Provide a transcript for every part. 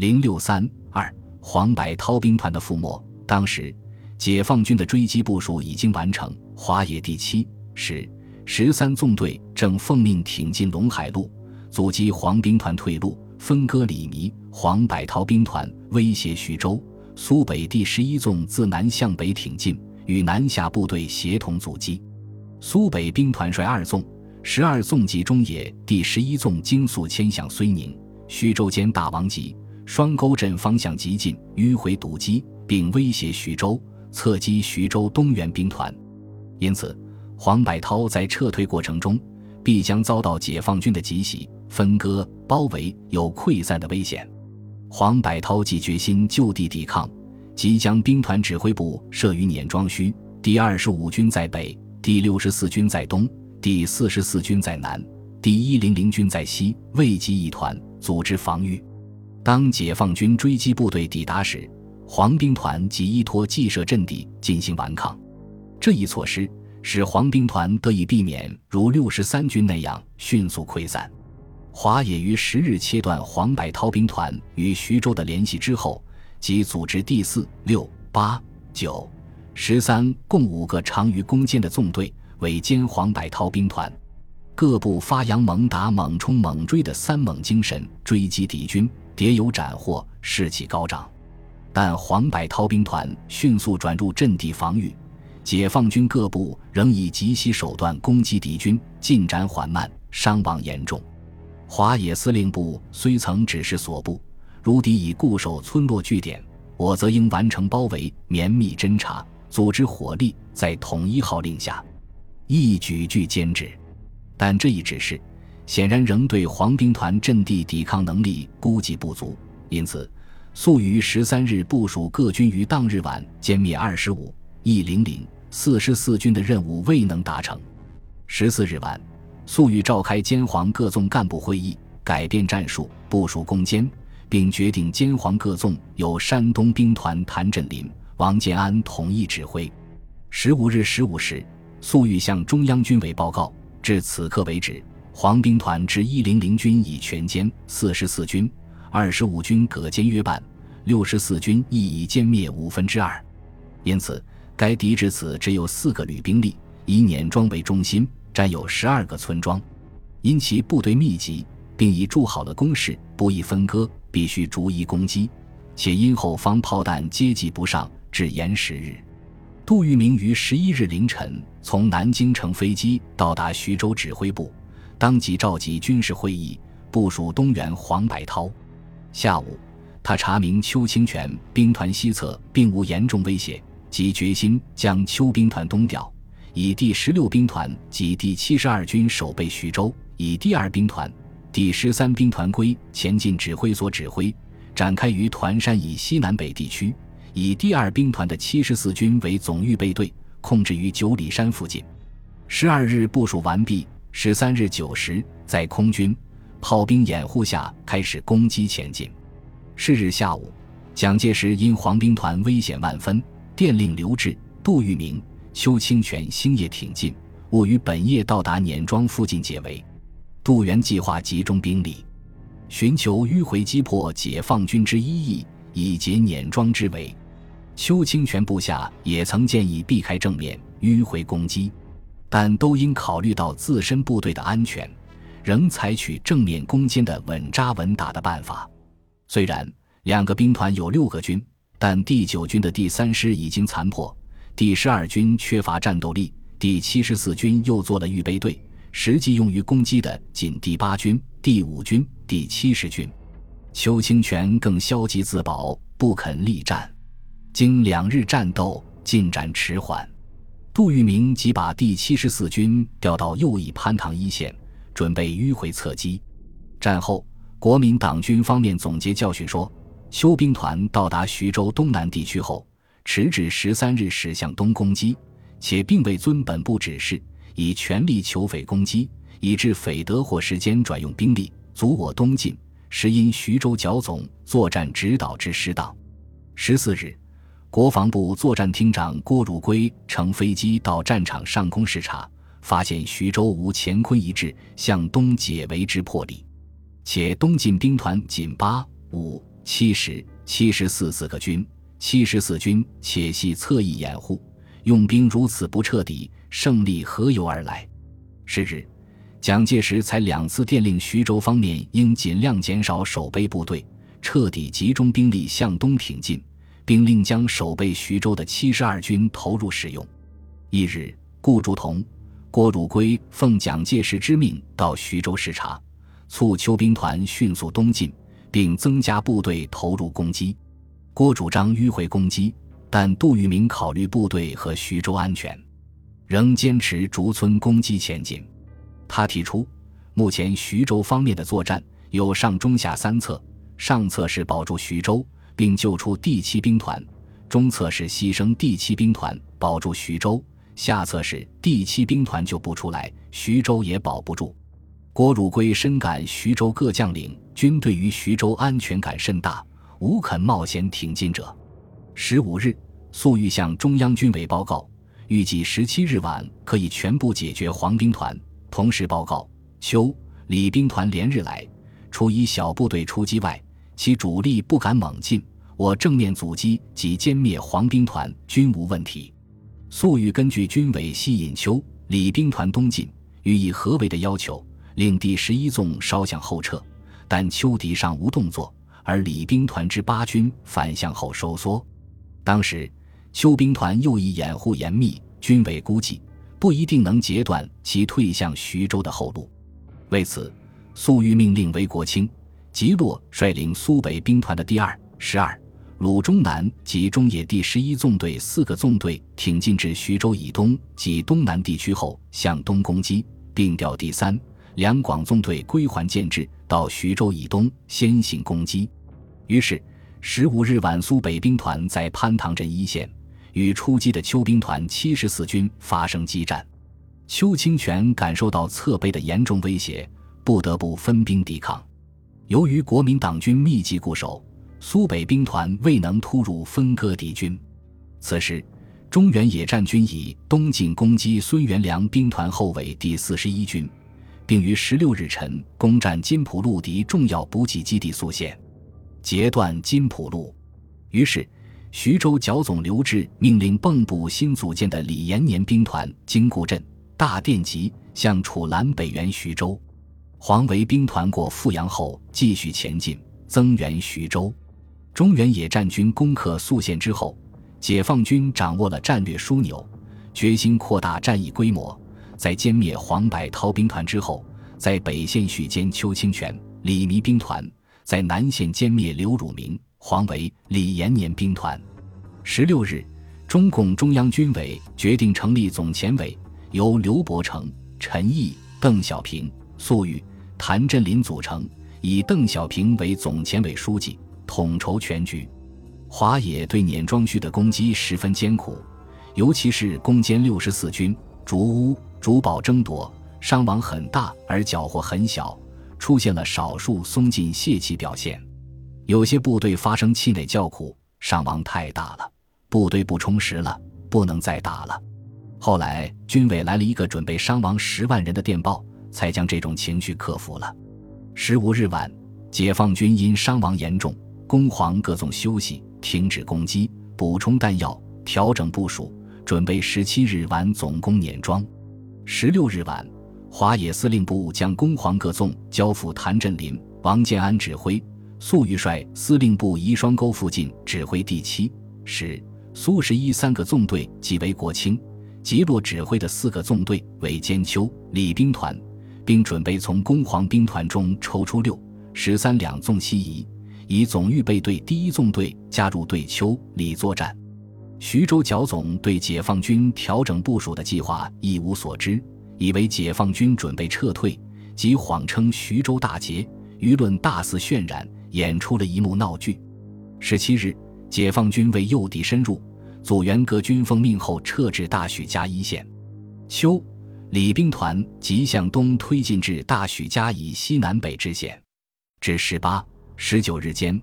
零六三二黄百韬兵团的覆没。当时，解放军的追击部署已经完成，华野第七、十、十三纵队正奉命挺进陇海路，阻击黄兵团退路，分割李弥、黄百韬兵团，威胁徐州。苏北第十一纵自南向北挺进，与南下部队协同阻击。苏北兵团率二纵、十二纵及中野第十一纵精速迁向睢宁、徐州间大王集、双沟镇方向急进，迂回堵击，并威胁徐州，侧击徐州东援兵团。因此，黄百韬在撤退过程中必将遭到解放军的急袭、分割、包围，有溃散的危险。黄百韬既决心就地抵抗，即将兵团指挥部设于碾庄圩，第二十五军在北，第六十四军在东，第四十四军在南，第一零零军在西，未及一团，组织防御。当解放军追击部队抵达时，黄兵团即依托既设阵地进行顽抗。这一措施使黄兵团得以避免如六十三军那样迅速溃散。华野于十日切断黄百韬兵团与徐州的联系之后，即组织第四、六、八、九、十三共五个长于攻坚的纵队，围歼黄百韬兵团。各部发扬猛打、猛冲、猛追的三猛精神，追击敌军，迭有斩获，士气高涨。但黄百韬兵团迅速转入阵地防御，解放军各部仍以极其手段攻击敌军，进展缓慢，伤亡严重。华野司令部虽曾指示所部，如敌已固守村落据点，我则应完成包围、绵密侦查、组织火力，在统一号令下，一举具兼制。但这一指示显然仍对黄兵团阵地抵抗能力估计不足，因此粟于十三日部署各军于当日晚歼灭二十五、一零零、四十四军的任务未能达成。十四日晚。粟裕召开兼黄各纵干部会议，改变战术，部署攻坚，并决定兼黄各纵由山东兵团谭震林、王建安统一指挥。十五日十五时，粟裕向中央军委报告：至此刻为止，黄兵团之一零零军已全歼，四十四军、二十五军各歼约半，六十四军亦已歼灭五分之二。因此，该敌至此只有四个旅兵力，以碾庄为中心。占有十二个村庄，因其部队密集，并已筑好了工事，不易分割，必须逐一攻击。且因后方炮弹接济不上，至延十日。杜聿明于十一日凌晨从南京乘飞机到达徐州指挥部，当即召集军事会议，部署东援黄百韬。下午，他查明邱清泉兵团西侧并无严重威胁，即决心将邱兵团东调。以第十六兵团及第七十二军守备徐州，以第二兵团、第十三兵团归前进指挥所指挥，展开于团山以西南北地区。以第二兵团的七十四军为总预备队，控制于九里山附近。十二日部署完毕，十三日九时，在空军、炮兵掩护下开始攻击前进。是日下午，蒋介石因黄兵团危险万分，电令刘峙、杜聿明。邱清泉星夜挺进，务于本夜到达碾庄附近解围。杜原计划集中兵力，寻求迂回击破解放军之一翼，以解碾庄之围。邱清泉部下也曾建议避开正面迂回攻击，但都应考虑到自身部队的安全，仍采取正面攻坚的稳扎稳打的办法。虽然两个兵团有六个军，但第九军的第三师已经残破。第十二军缺乏战斗力，第七十四军又做了预备队，实际用于攻击的仅第八军、第五军、第七十军。邱清泉更消极自保，不肯力战。经两日战斗，进展迟缓。杜聿明即把第七十四军调到右翼潘塘一线，准备迂回侧击。战后，国民党军方面总结教训说：邱兵团到达徐州东南地区后。迟至十三日驶向东攻击，且并未遵本部指示，以全力求匪攻击，以致匪得获时间转用兵力，阻我东进。实因徐州剿总作战指导之失当。十四日，国防部作战厅长郭汝瑰乘飞机到战场上空视察，发现徐州无乾坤一致向东解围之魄力，且东进兵团仅八五七十七十四四个军，七十四军且系侧翼掩护，用兵如此不彻底，胜利何由而来？是日，蒋介石才两次电令徐州方面应尽量减少守备部队，彻底集中兵力向东挺进，并令将守备徐州的七十二军投入使用。一日，顾祝同、郭汝瑰奉蒋介石之命到徐州视察，促邱兵团迅速东进。并增加部队投入攻击。郭主张迂回攻击，但杜聿明考虑部队和徐州安全，仍坚持逐村攻击前进。他提出，目前徐州方面的作战有上中下三策：上策是保住徐州并救出第七兵团；中策是牺牲第七兵团保住徐州；下策是第七兵团救不出来，徐州也保不住。郭汝瑰深感徐州各将领均对于徐州安全感甚大，无肯冒险挺进者。十五日，粟裕向中央军委报告，预计十七日晚可以全部解决黄兵团。同时报告，邱、李兵团连日来，除以小部队出击外，其主力不敢猛进。我正面阻击及歼灭黄兵团均无问题。粟裕根据军委吸引邱、李兵团东进，予以合围的要求。令第十一纵稍向后撤，但丘敌尚无动作，而李兵团之八军反向后收缩。当时邱兵团又以掩护严密，军委估计不一定能截断其退向徐州的后路。为此，粟裕命令韦国清、吉洛率领苏北兵团的第二、十二、鲁中南及中野第十一纵队四个纵队挺进至徐州以东及东南地区后，向东攻击，并调第三。两广纵队归还建制，到徐州以东先行攻击。于是，十五日晚，苏北兵团在潘塘镇一线与出击的邱兵团七十四军发生激战。邱清泉感受到侧背的严重威胁，不得不分兵抵抗。由于国民党军密集固守，苏北兵团未能突入分割敌军。此时，中原野战军以东进攻击孙元良兵团后卫第四十一军。并于十六日晨攻占金浦路敌重要补给基地宿县，截断金浦路。于是，徐州剿总刘志命令蚌埠新组建的李延年兵团经固镇、大店集向楚兰北援徐州。黄维兵团过富阳后继续前进，增援徐州。中原野战军攻克宿县之后，解放军掌握了战略枢纽，决心扩大战役规模。在歼灭黄百韬兵团之后，在北线续歼邱清泉、李弥兵团；在南线歼灭刘汝明、黄维、李延年兵团。十六日，中共中央军委决定成立总前委，由刘伯承、陈毅、邓小平、粟裕、谭震林组成，以邓小平为总前委书记，统筹全局。华野对碾庄区的攻击十分艰苦，尤其是攻坚六十四军、竹屋。主堡争夺，伤亡很大，而缴获很小，出现了少数松劲泄气表现。有些部队发生气馁叫苦，伤亡太大了，部队不充实了，不能再打了。后来军委来了一个准备伤亡十万人的电报，才将这种情绪克服了。十五日晚，解放军因伤亡严重，攻黄各纵休息，停止攻击，补充弹药，调整部署，准备十七日晚总攻碾庄。十六日晚，华野司令部将攻黄各纵交付谭震林、王建安指挥，粟裕率司令部宜双沟附近指挥第七、十、苏十一三个纵队即为国清、吉洛指挥的四个纵队为兼丘、李兵团，并准备从攻黄兵团中抽出六、十三两纵西移，以总预备队第一纵队加入对丘、李作战。徐州剿总对解放军调整部署的计划一无所知，以为解放军准备撤退，即谎称徐州大捷，舆论大肆渲染，演出了一幕闹剧。十七日，解放军为诱敌深入，组员各军奉命后撤至大许家一线。秋，李兵团即向东推进至大许家以西南北之线。至十八、十九日间。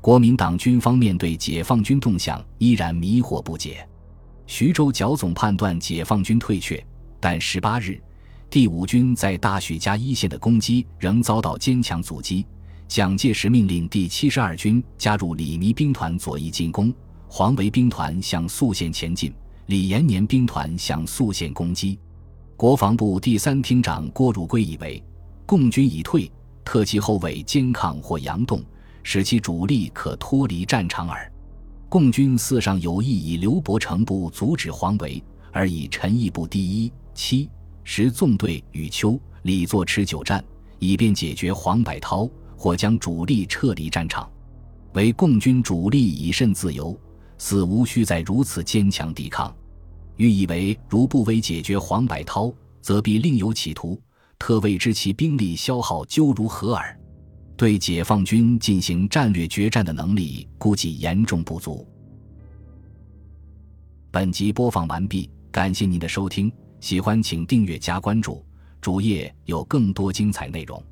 国民党军方面对解放军动向依然迷惑不解，徐州剿总判断解放军退却，但十八日，第五军在大许家一线的攻击仍遭到坚强阻击，蒋介石命令第七十二军加入李弥兵团左翼进攻，黄维兵团向宿县前进，李延年兵团向宿县攻击。国防部第三厅长郭汝瑰以为，共军已退，特其后卫坚抗或佯动，使其主力可脱离战场耳。共军四上有意以刘伯承部阻止黄维，而以陈毅部第一、七、十纵队与邱、李作持久战，以便解决黄百韬。或将主力撤离战场，为共军主力以甚自由，似无需再如此坚强抵抗。欲以为如不为解决黄百韬，则必另有企图，特未知其兵力消耗究如何耳。对解放军进行战略决战的能力，估计严重不足。本集播放完毕，感谢您的收听，喜欢请订阅加关注，主页有更多精彩内容。